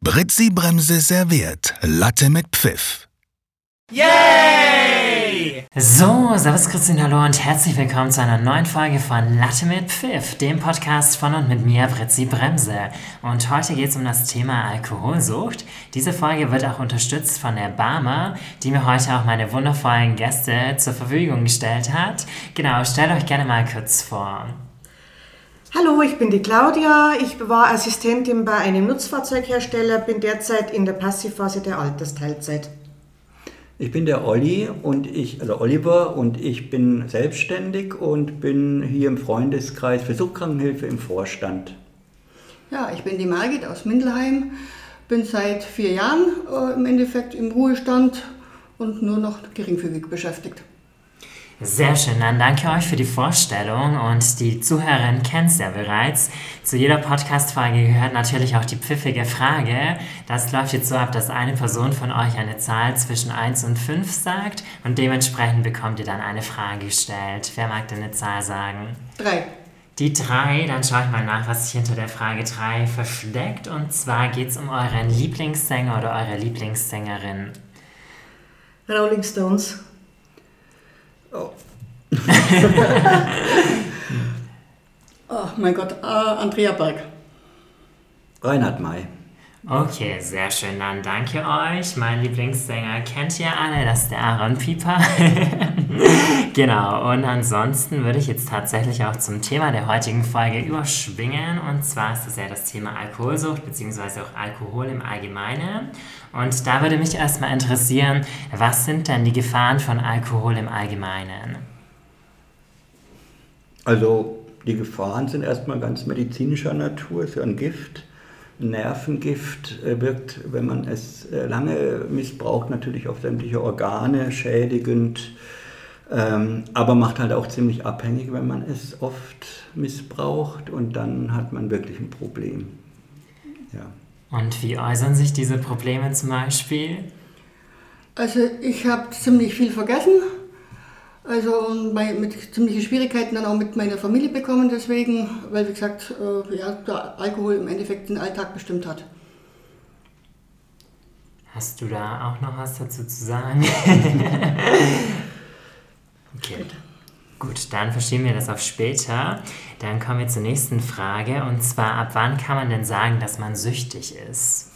Britzi Bremse serviert Latte mit Pfiff. Yay! So, Servus Christine, hallo und herzlich willkommen zu einer neuen Folge von Latte mit Pfiff, dem Podcast von und mit mir, Britzi Bremse. Und heute geht es um das Thema Alkoholsucht. Diese Folge wird auch unterstützt von der Barmer, die mir heute auch meine wundervollen Gäste zur Verfügung gestellt hat. Genau, stellt euch gerne mal kurz vor. Hallo, ich bin die Claudia. Ich war Assistentin bei einem Nutzfahrzeughersteller, bin derzeit in der Passivphase der Altersteilzeit. Ich bin der Olli und ich, also Oliver und ich bin selbstständig und bin hier im Freundeskreis für Suchtkrankenhilfe im Vorstand. Ja, ich bin die Margit aus Mindelheim, bin seit vier Jahren äh, im Endeffekt im Ruhestand und nur noch geringfügig beschäftigt. Sehr schön, dann danke euch für die Vorstellung und die Zuhörerin kennt es ja bereits. Zu jeder Podcast-Folge gehört natürlich auch die pfiffige Frage. Das läuft jetzt so ab, dass eine Person von euch eine Zahl zwischen 1 und 5 sagt und dementsprechend bekommt ihr dann eine Frage gestellt. Wer mag denn eine Zahl sagen? Drei. Die 3, dann schaue ich mal nach, was sich hinter der Frage 3 versteckt. Und zwar geht es um euren Lieblingssänger oder eure Lieblingssängerin. Rolling Stones. Oh. oh mein Gott, äh, Andrea Berg. Reinhard May. Okay, sehr schön. Dann danke euch. Mein Lieblingssänger kennt ihr alle, das ist der Aaron Pieper. genau, und ansonsten würde ich jetzt tatsächlich auch zum Thema der heutigen Folge überschwingen. Und zwar ist es ja das Thema Alkoholsucht, beziehungsweise auch Alkohol im Allgemeinen. Und da würde mich erstmal interessieren, was sind denn die Gefahren von Alkohol im Allgemeinen? Also die Gefahren sind erstmal ganz medizinischer Natur, ist ja ein Gift. Nervengift äh, wirkt, wenn man es äh, lange missbraucht, natürlich auf sämtliche Organe schädigend, ähm, aber macht halt auch ziemlich abhängig, wenn man es oft missbraucht und dann hat man wirklich ein Problem. Ja. Und wie äußern sich diese Probleme zum Beispiel? Also ich habe ziemlich viel vergessen. Also mit ziemlichen Schwierigkeiten dann auch mit meiner Familie bekommen, deswegen, weil wie gesagt, äh, ja, der Alkohol im Endeffekt den Alltag bestimmt hat. Hast du da auch noch was dazu zu sagen? okay. Gut, dann verschieben wir das auf später. Dann kommen wir zur nächsten Frage und zwar, ab wann kann man denn sagen, dass man süchtig ist?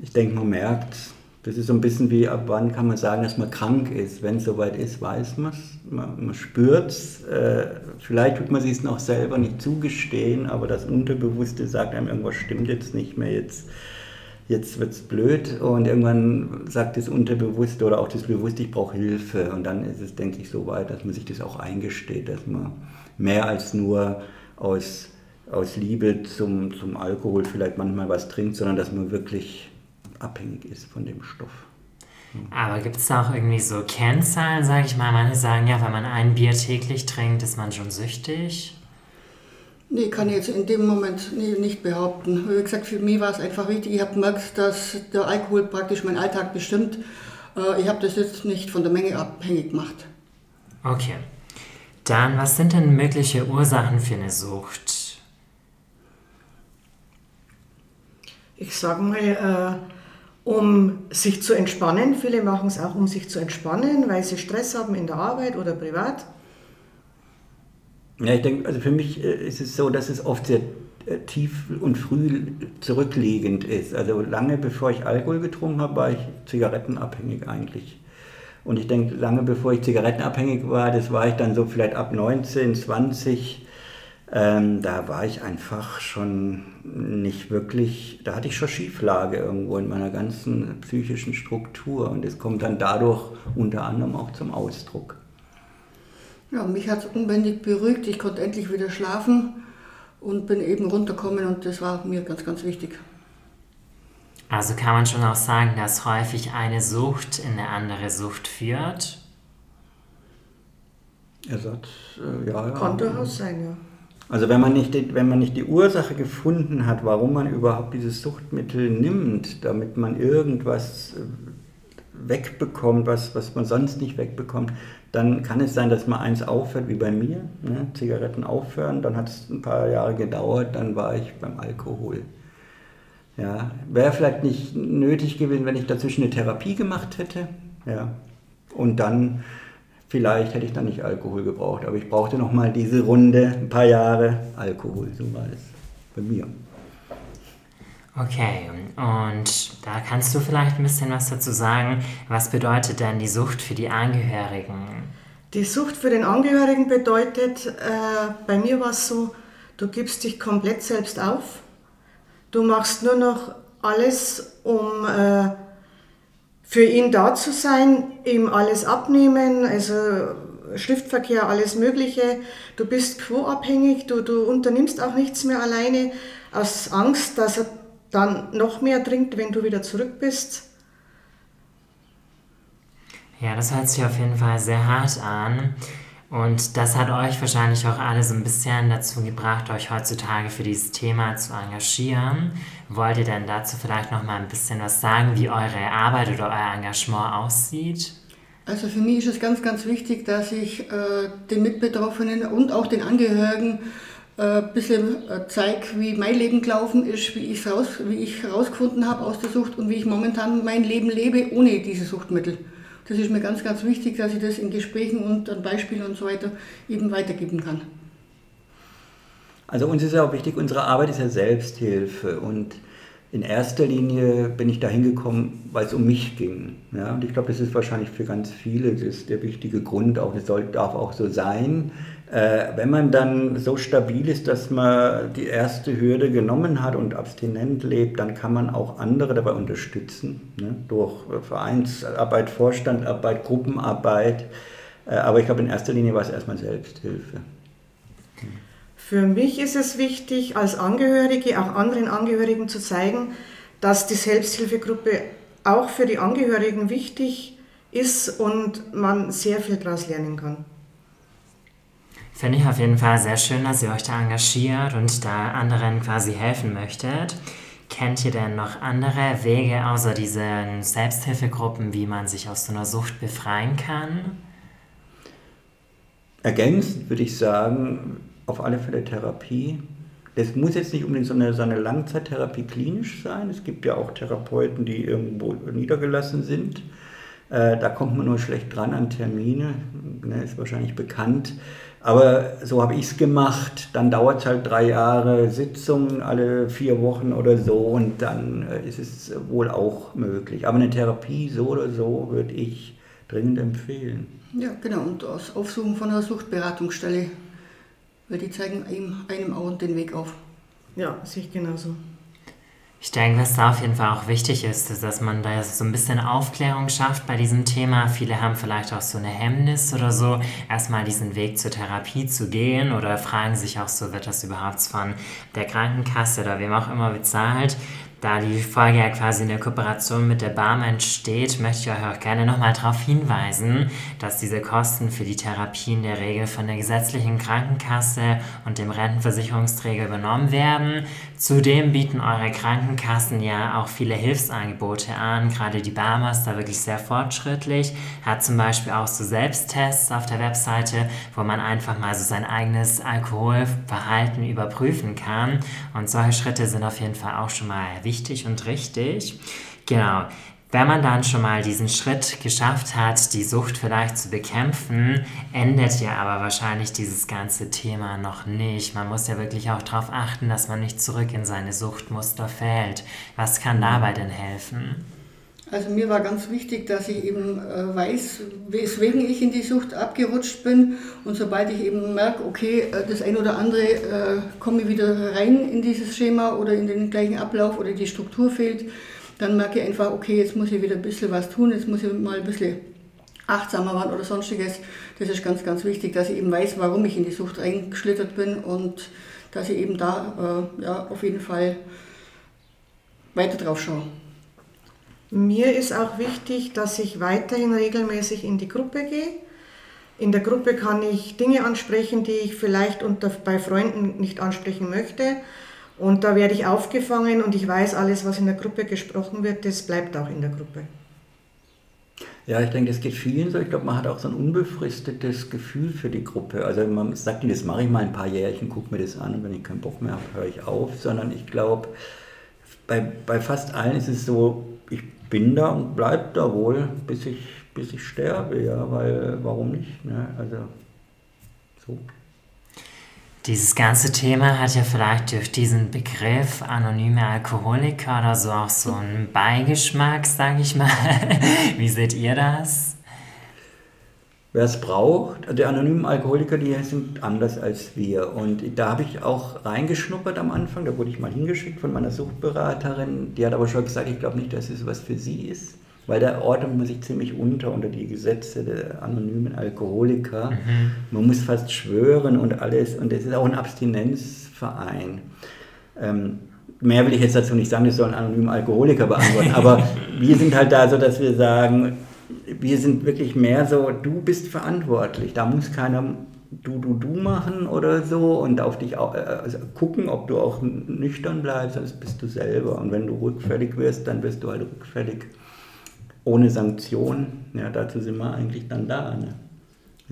Ich denke, man merkt, das ist so ein bisschen wie, ab wann kann man sagen, dass man krank ist. Wenn es soweit ist, weiß man es, man, man spürt es. Äh, vielleicht tut man sich es noch selber nicht zugestehen, aber das Unterbewusste sagt einem, irgendwas stimmt jetzt nicht mehr, jetzt, jetzt wird es blöd. Und irgendwann sagt das Unterbewusste oder auch das Bewusste, ich brauche Hilfe. Und dann ist es, denke ich, so weit, dass man sich das auch eingesteht, dass man mehr als nur aus, aus Liebe zum, zum Alkohol vielleicht manchmal was trinkt, sondern dass man wirklich abhängig ist von dem Stoff. Aber gibt es da auch irgendwie so Kennzahlen, sage ich mal? Manche sagen ja, wenn man ein Bier täglich trinkt, ist man schon süchtig. Nee, kann ich jetzt in dem Moment nee, nicht behaupten. Wie gesagt, für mich war es einfach wichtig. Ich habe gemerkt, dass der Alkohol praktisch meinen Alltag bestimmt. Äh, ich habe das jetzt nicht von der Menge abhängig gemacht. Okay. Dann, was sind denn mögliche Ursachen für eine Sucht? Ich sage mal, äh um sich zu entspannen. Viele machen es auch, um sich zu entspannen, weil sie Stress haben in der Arbeit oder privat. Ja, ich denke, also für mich äh, ist es so, dass es oft sehr äh, tief und früh zurückliegend ist. Also lange bevor ich Alkohol getrunken habe, war ich zigarettenabhängig eigentlich. Und ich denke, lange bevor ich zigarettenabhängig war, das war ich dann so vielleicht ab 19, 20, ähm, da war ich einfach schon nicht wirklich, da hatte ich schon Schieflage irgendwo in meiner ganzen psychischen Struktur und es kommt dann dadurch unter anderem auch zum Ausdruck. Ja, mich hat es unbändig beruhigt, ich konnte endlich wieder schlafen und bin eben runtergekommen und das war mir ganz, ganz wichtig. Also kann man schon auch sagen, dass häufig eine Sucht in eine andere Sucht führt? Ersatz, äh, ja, ja. Kann durchaus sein, ja. Also wenn man, nicht die, wenn man nicht die Ursache gefunden hat, warum man überhaupt dieses Suchtmittel nimmt, damit man irgendwas wegbekommt, was, was man sonst nicht wegbekommt, dann kann es sein, dass man eins aufhört, wie bei mir, ne? Zigaretten aufhören, dann hat es ein paar Jahre gedauert, dann war ich beim Alkohol. Ja, wäre vielleicht nicht nötig gewesen, wenn ich dazwischen eine Therapie gemacht hätte. Ja. Und dann, vielleicht hätte ich dann nicht Alkohol gebraucht, aber ich brauchte nochmal diese Runde, ein paar Jahre Alkohol, so war es bei mir. Okay, und da kannst du vielleicht ein bisschen was dazu sagen. Was bedeutet denn die Sucht für die Angehörigen? Die Sucht für den Angehörigen bedeutet, äh, bei mir war es so, du gibst dich komplett selbst auf. Du machst nur noch alles, um äh, für ihn da zu sein, ihm alles abnehmen, also Schriftverkehr, alles Mögliche. Du bist quo-abhängig, du, du unternimmst auch nichts mehr alleine aus Angst, dass er dann noch mehr trinkt, wenn du wieder zurück bist. Ja, das hört sich auf jeden Fall sehr hart an. Und das hat euch wahrscheinlich auch alle so ein bisschen dazu gebracht, euch heutzutage für dieses Thema zu engagieren. Wollt ihr denn dazu vielleicht noch mal ein bisschen was sagen, wie eure Arbeit oder euer Engagement aussieht? Also für mich ist es ganz, ganz wichtig, dass ich äh, den Mitbetroffenen und auch den Angehörigen ein äh, bisschen äh, zeige, wie mein Leben gelaufen ist, wie ich raus, wie ich herausgefunden habe aus der Sucht und wie ich momentan mein Leben lebe ohne diese Suchtmittel. Das ist mir ganz, ganz wichtig, dass ich das in Gesprächen und an Beispielen und so weiter eben weitergeben kann. Also uns ist ja auch wichtig, unsere Arbeit ist ja Selbsthilfe und in erster Linie bin ich da hingekommen, weil es um mich ging. Ja? Und ich glaube, das ist wahrscheinlich für ganz viele das der wichtige Grund, auch das darf auch so sein. Äh, wenn man dann so stabil ist, dass man die erste Hürde genommen hat und abstinent lebt, dann kann man auch andere dabei unterstützen, ne? durch Vereinsarbeit, Vorstandarbeit, Gruppenarbeit. Äh, aber ich glaube, in erster Linie war es erstmal Selbsthilfe. Für mich ist es wichtig, als Angehörige auch anderen Angehörigen zu zeigen, dass die Selbsthilfegruppe auch für die Angehörigen wichtig ist und man sehr viel daraus lernen kann. Finde ich auf jeden Fall sehr schön, dass ihr euch da engagiert und da anderen quasi helfen möchtet. Kennt ihr denn noch andere Wege außer diesen Selbsthilfegruppen, wie man sich aus so einer Sucht befreien kann? Ergänzend würde ich sagen, auf alle Fälle Therapie. Es muss jetzt nicht unbedingt so eine, so eine Langzeittherapie klinisch sein. Es gibt ja auch Therapeuten, die irgendwo niedergelassen sind. Äh, da kommt man nur schlecht dran an Termine, ne, ist wahrscheinlich bekannt. Aber so habe ich es gemacht. Dann dauert es halt drei Jahre Sitzungen, alle vier Wochen oder so, und dann äh, ist es wohl auch möglich. Aber eine Therapie so oder so würde ich dringend empfehlen. Ja, genau. Und das Aufsuchen von einer Suchtberatungsstelle weil die zeigen einem, einem auch den Weg auf. Ja, sehe ich genauso. Ich denke, was da auf jeden Fall auch wichtig ist, ist, dass man da so ein bisschen Aufklärung schafft bei diesem Thema. Viele haben vielleicht auch so eine Hemmnis oder so, erstmal diesen Weg zur Therapie zu gehen oder fragen sich auch so, wird das überhaupt von der Krankenkasse oder wem auch immer bezahlt. Da die Folge ja quasi in der Kooperation mit der Barm entsteht, möchte ich euch auch gerne nochmal darauf hinweisen, dass diese Kosten für die Therapie in der Regel von der gesetzlichen Krankenkasse und dem Rentenversicherungsträger übernommen werden. Zudem bieten eure Krankenkassen ja auch viele Hilfsangebote an. Gerade die Barmer ist da wirklich sehr fortschrittlich, hat zum Beispiel auch so Selbsttests auf der Webseite, wo man einfach mal so sein eigenes Alkoholverhalten überprüfen kann. Und solche Schritte sind auf jeden Fall auch schon mal wichtig wichtig und richtig. Genau. Wenn man dann schon mal diesen Schritt geschafft hat, die Sucht vielleicht zu bekämpfen, endet ja aber wahrscheinlich dieses ganze Thema noch nicht. Man muss ja wirklich auch darauf achten, dass man nicht zurück in seine Suchtmuster fällt. Was kann dabei denn helfen? Also mir war ganz wichtig, dass ich eben äh, weiß, weswegen ich in die Sucht abgerutscht bin. Und sobald ich eben merke, okay, äh, das ein oder andere äh, komme wieder rein in dieses Schema oder in den gleichen Ablauf oder die Struktur fehlt, dann merke ich einfach, okay, jetzt muss ich wieder ein bisschen was tun, jetzt muss ich mal ein bisschen achtsamer werden oder sonstiges. Das ist ganz, ganz wichtig, dass ich eben weiß, warum ich in die Sucht reingeschlittert bin und dass ich eben da äh, ja, auf jeden Fall weiter drauf schaue. Mir ist auch wichtig, dass ich weiterhin regelmäßig in die Gruppe gehe. In der Gruppe kann ich Dinge ansprechen, die ich vielleicht unter, bei Freunden nicht ansprechen möchte. Und da werde ich aufgefangen und ich weiß, alles, was in der Gruppe gesprochen wird, das bleibt auch in der Gruppe. Ja, ich denke, das geht vielen so. Ich glaube, man hat auch so ein unbefristetes Gefühl für die Gruppe. Also man sagt nicht, das mache ich mal ein paar Jährchen, gucke mir das an und wenn ich keinen Bock mehr habe, höre ich auf. Sondern ich glaube, bei, bei fast allen ist es so, ich bin da und bleibe da wohl, bis ich, bis ich sterbe, ja, weil warum nicht? Ne? Also so. Dieses ganze Thema hat ja vielleicht durch diesen Begriff anonyme Alkoholiker oder so auch so einen Beigeschmack, sage ich mal. Wie seht ihr das? Wer es braucht, die anonymen Alkoholiker, die sind anders als wir. Und da habe ich auch reingeschnuppert am Anfang, da wurde ich mal hingeschickt von meiner Suchtberaterin. Die hat aber schon gesagt, ich glaube nicht, dass es was für sie ist weil da ordnet man sich ziemlich unter unter die Gesetze der anonymen Alkoholiker. Mhm. Man muss fast schwören und alles und es ist auch ein Abstinenzverein. Ähm, mehr will ich jetzt dazu nicht sagen, das sollen anonyme Alkoholiker beantworten, aber wir sind halt da so, dass wir sagen, wir sind wirklich mehr so, du bist verantwortlich, da muss keiner du, du, du machen oder so und auf dich auch, äh, also gucken, ob du auch nüchtern bleibst, sonst bist du selber. Und wenn du rückfällig wirst, dann wirst du halt rückfällig ohne Sanktion, ja, dazu sind wir eigentlich dann da. Ne?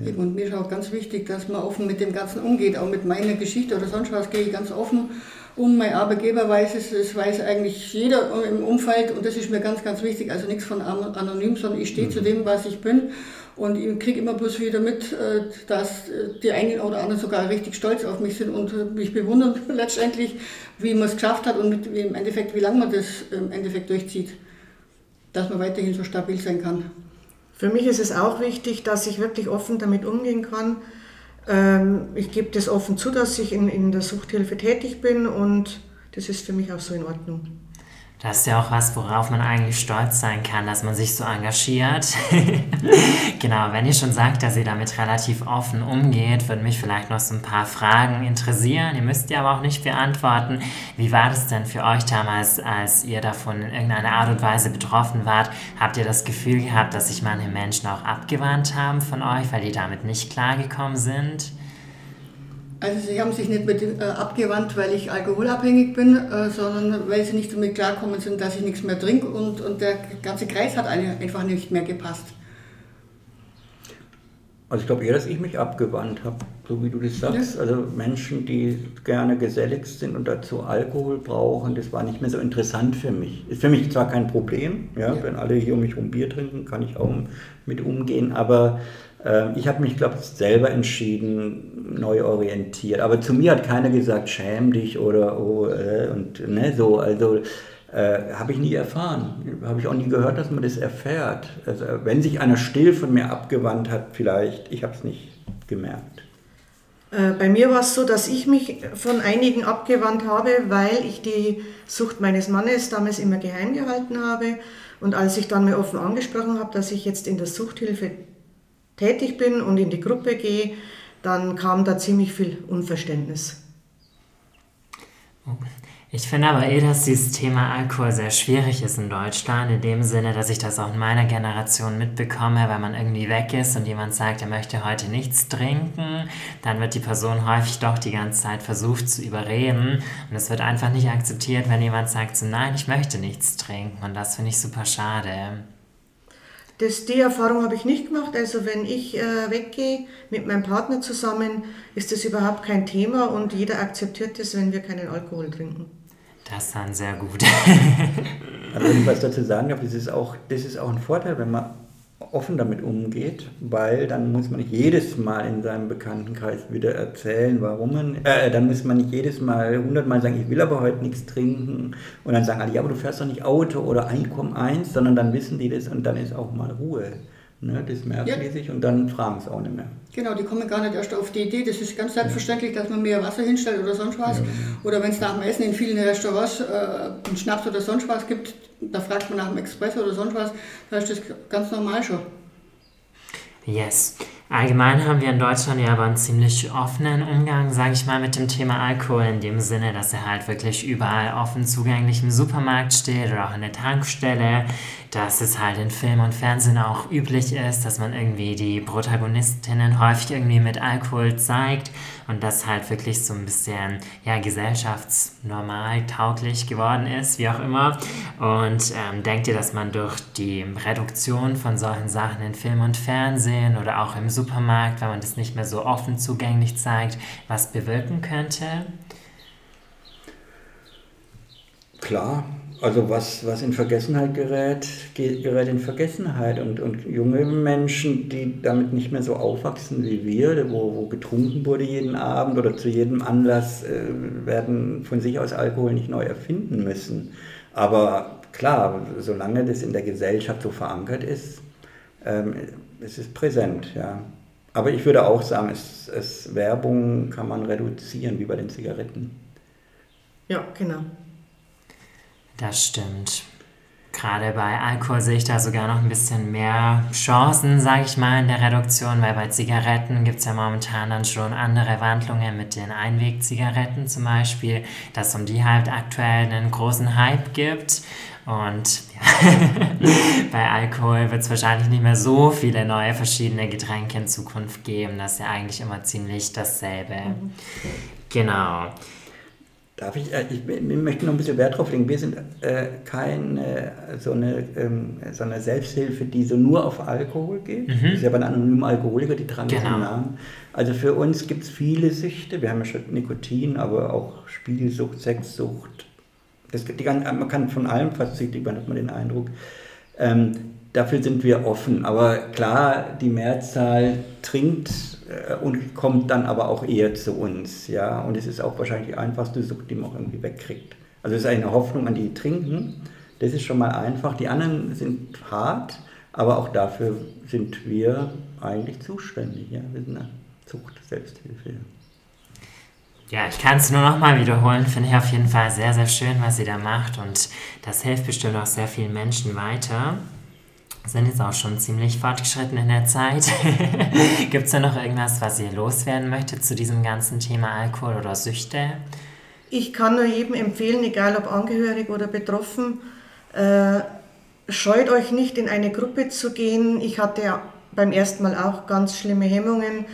Ja. Und mir ist auch ganz wichtig, dass man offen mit dem Ganzen umgeht, auch mit meiner Geschichte oder sonst was gehe ich ganz offen um. Mein Arbeitgeber weiß es, es weiß eigentlich jeder im Umfeld und das ist mir ganz, ganz wichtig. Also nichts von anonym, sondern ich stehe mhm. zu dem, was ich bin. Und ich kriege immer bloß wieder mit, äh, dass äh, die einen oder anderen sogar richtig stolz auf mich sind und mich bewundern letztendlich, wie man es geschafft hat und im Endeffekt, wie lange man das im Endeffekt durchzieht dass man weiterhin so stabil sein kann. Für mich ist es auch wichtig, dass ich wirklich offen damit umgehen kann. Ähm, ich gebe das offen zu, dass ich in, in der Suchthilfe tätig bin und das ist für mich auch so in Ordnung. Das ist ja auch was, worauf man eigentlich stolz sein kann, dass man sich so engagiert. genau, wenn ihr schon sagt, dass ihr damit relativ offen umgeht, würden mich vielleicht noch so ein paar Fragen interessieren. Ihr müsst die aber auch nicht beantworten. Wie war das denn für euch damals, als ihr davon in irgendeiner Art und Weise betroffen wart? Habt ihr das Gefühl gehabt, dass sich manche Menschen auch abgewandt haben von euch, weil die damit nicht klargekommen sind? Also sie haben sich nicht mit, äh, abgewandt, weil ich alkoholabhängig bin, äh, sondern weil sie nicht damit klarkommen sind, dass ich nichts mehr trinke und, und der ganze Kreis hat einfach nicht mehr gepasst. Also ich glaube eher, dass ich mich abgewandt habe, so wie du das sagst. Ja. Also Menschen, die gerne gesellig sind und dazu Alkohol brauchen, das war nicht mehr so interessant für mich. Ist für mich zwar kein Problem, ja, ja. wenn alle hier um mich rum Bier trinken, kann ich auch mit umgehen, aber ich habe mich, glaube ich, selber entschieden, neu orientiert. Aber zu mir hat keiner gesagt, schäm dich oder oh, äh, und ne, so. Also äh, habe ich nie erfahren. Habe ich auch nie gehört, dass man das erfährt. Also, wenn sich einer still von mir abgewandt hat, vielleicht, ich habe es nicht gemerkt. Äh, bei mir war es so, dass ich mich von einigen abgewandt habe, weil ich die Sucht meines Mannes damals immer geheim gehalten habe. Und als ich dann mir offen angesprochen habe, dass ich jetzt in der Suchthilfe tätig bin und in die Gruppe gehe, dann kam da ziemlich viel Unverständnis. Ich finde aber eh, dass dieses Thema Alkohol sehr schwierig ist in Deutschland, in dem Sinne, dass ich das auch in meiner Generation mitbekomme, weil man irgendwie weg ist und jemand sagt, er möchte heute nichts trinken, dann wird die Person häufig doch die ganze Zeit versucht zu überreden und es wird einfach nicht akzeptiert, wenn jemand sagt so, nein, ich möchte nichts trinken und das finde ich super schade. Das, die Erfahrung habe ich nicht gemacht. Also wenn ich äh, weggehe mit meinem Partner zusammen, ist das überhaupt kein Thema und jeder akzeptiert das, wenn wir keinen Alkohol trinken. Das ist dann sehr gut. also wenn ich was dazu sagen darf, das ist auch, das ist auch ein Vorteil, wenn man offen damit umgeht, weil dann muss man nicht jedes Mal in seinem Bekanntenkreis wieder erzählen, warum man, äh, dann muss man nicht jedes Mal hundertmal sagen, ich will aber heute nichts trinken und dann sagen alle, ja, aber du fährst doch nicht Auto oder Einkommen eins, sondern dann wissen die das und dann ist auch mal Ruhe. Ne, das merken ja. die sich und dann fragen es auch nicht mehr. Genau, die kommen gar nicht erst auf die Idee. Das ist ganz selbstverständlich, dass man mehr Wasser hinstellt oder sonst was. Ja. Oder wenn es nach dem Essen in vielen Restaurants äh, einen Schnaps oder sonst was gibt, da fragt man nach dem Express oder sonst was, da ist das ganz normal schon. Yes. Allgemein haben wir in Deutschland ja aber einen ziemlich offenen Umgang, sage ich mal, mit dem Thema Alkohol, in dem Sinne, dass er halt wirklich überall offen zugänglich im Supermarkt steht oder auch in der Tankstelle, dass es halt in Film und Fernsehen auch üblich ist, dass man irgendwie die Protagonistinnen häufig irgendwie mit Alkohol zeigt und das halt wirklich so ein bisschen, ja, gesellschaftsnormal tauglich geworden ist, wie auch immer. Und ähm, denkt ihr, dass man durch die Reduktion von solchen Sachen in Film und Fernsehen oder auch im Supermarkt wenn man das nicht mehr so offen zugänglich zeigt, was bewirken könnte? Klar, also was, was in Vergessenheit gerät, gerät in Vergessenheit. Und, und junge Menschen, die damit nicht mehr so aufwachsen wie wir, wo, wo getrunken wurde jeden Abend oder zu jedem Anlass, äh, werden von sich aus Alkohol nicht neu erfinden müssen. Aber klar, solange das in der Gesellschaft so verankert ist, ähm, es ist präsent, ja. Aber ich würde auch sagen, es, es, Werbung kann man reduzieren, wie bei den Zigaretten. Ja, genau. Das stimmt. Gerade bei Alkohol sehe ich da sogar noch ein bisschen mehr Chancen, sage ich mal, in der Reduktion, weil bei Zigaretten gibt es ja momentan dann schon andere Wandlungen mit den Einwegzigaretten zum Beispiel, dass es um die halt aktuell einen großen Hype gibt. Und ja, bei Alkohol wird es wahrscheinlich nicht mehr so viele neue verschiedene Getränke in Zukunft geben. Das ist ja eigentlich immer ziemlich dasselbe. Mhm. Genau. Darf ich, äh, ich, möchte noch ein bisschen Wert drauf legen. Wir sind äh, keine so, eine, ähm, so eine Selbsthilfe, die so nur auf Alkohol geht. Mhm. Das ist ja bei anonymen Alkoholiker, die tragen genau. diesen Namen. Also für uns gibt es viele Süchte. Wir haben ja schon Nikotin, aber auch Spielsucht, Sexsucht, das, die, man kann von allem fast süchtig werden, hat man den Eindruck. Ähm, dafür sind wir offen. Aber klar, die Mehrzahl trinkt äh, und kommt dann aber auch eher zu uns. Ja? Und es ist auch wahrscheinlich die einfachste Sucht, die man auch irgendwie wegkriegt. Also es ist eine Hoffnung an die trinken. Das ist schon mal einfach. Die anderen sind hart, aber auch dafür sind wir eigentlich zuständig. Ja? Wir sind eine Zucht, Selbsthilfe. Ja, ich kann es nur noch mal wiederholen. Finde ich auf jeden Fall sehr, sehr schön, was sie da macht. Und das hilft bestimmt auch sehr vielen Menschen weiter. Sind jetzt auch schon ziemlich fortgeschritten in der Zeit. Gibt es da noch irgendwas, was ihr loswerden möchtet zu diesem ganzen Thema Alkohol oder Süchte? Ich kann nur jedem empfehlen, egal ob angehörig oder betroffen, äh, scheut euch nicht in eine Gruppe zu gehen. Ich hatte ja beim ersten Mal auch ganz schlimme Hemmungen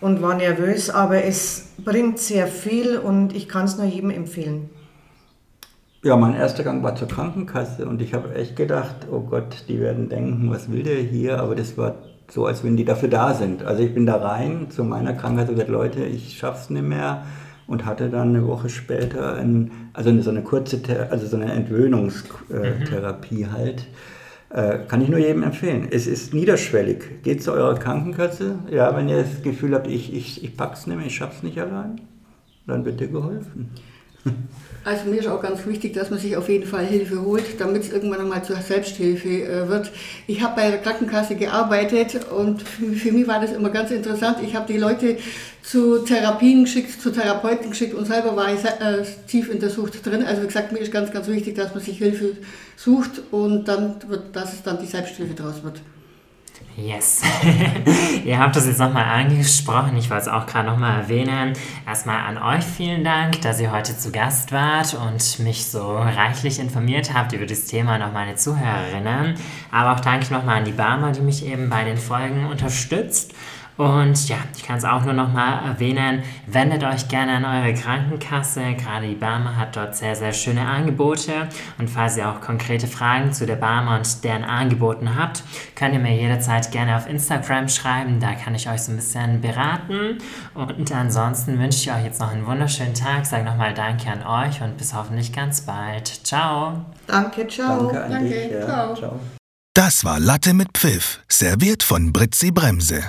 und war nervös, aber es bringt sehr viel und ich kann es nur jedem empfehlen. Ja, mein erster Gang war zur Krankenkasse und ich habe echt gedacht, oh Gott, die werden denken, was will der hier? Aber das war so, als wenn die dafür da sind. Also ich bin da rein zu meiner Krankenkasse und gesagt, Leute, ich schaff's nicht mehr und hatte dann eine Woche später ein, also so eine kurze, also so eine Entwöhnungstherapie mhm. halt. Äh, kann ich nur jedem empfehlen. Es ist niederschwellig. Geht zu eurer Krankenkasse. Ja, wenn ihr das Gefühl habt, ich, ich, ich pack's nicht mehr, ich schaff's nicht allein, dann wird dir geholfen. Also mir ist auch ganz wichtig, dass man sich auf jeden Fall Hilfe holt, damit es irgendwann einmal zur Selbsthilfe äh, wird. Ich habe bei der Krankenkasse gearbeitet und für, für, mich war das immer ganz interessant. Ich habe die Leute zu Therapien geschickt, zu Therapeuten geschickt und selber war ich äh, tief in der Sucht drin. Also wie gesagt, mir ist ganz, ganz wichtig, dass man sich Hilfe sucht und dann wird, dass es dann die Selbsthilfe daraus wird. Yes. Ihr habt das jetzt nochmal angesprochen. Ich wollte es auch gerade nochmal erwähnen. Erstmal an euch vielen Dank, dass ihr heute zu Gast wart und mich so reichlich informiert habt über das Thema und auch meine Zuhörerinnen. Aber auch danke nochmal an die Barmer, die mich eben bei den Folgen unterstützt. Und ja, ich kann es auch nur noch mal erwähnen, wendet euch gerne an eure Krankenkasse. Gerade die Barmer hat dort sehr, sehr schöne Angebote. Und falls ihr auch konkrete Fragen zu der Barmer und deren Angeboten habt, könnt ihr mir jederzeit gerne auf Instagram schreiben. Da kann ich euch so ein bisschen beraten. Und ansonsten wünsche ich euch jetzt noch einen wunderschönen Tag. Sage nochmal Danke an euch und bis hoffentlich ganz bald. Ciao. Danke, ciao. Danke an Danke, dich. Ja. Ciao. Das war Latte mit Pfiff, serviert von Britzi Bremse.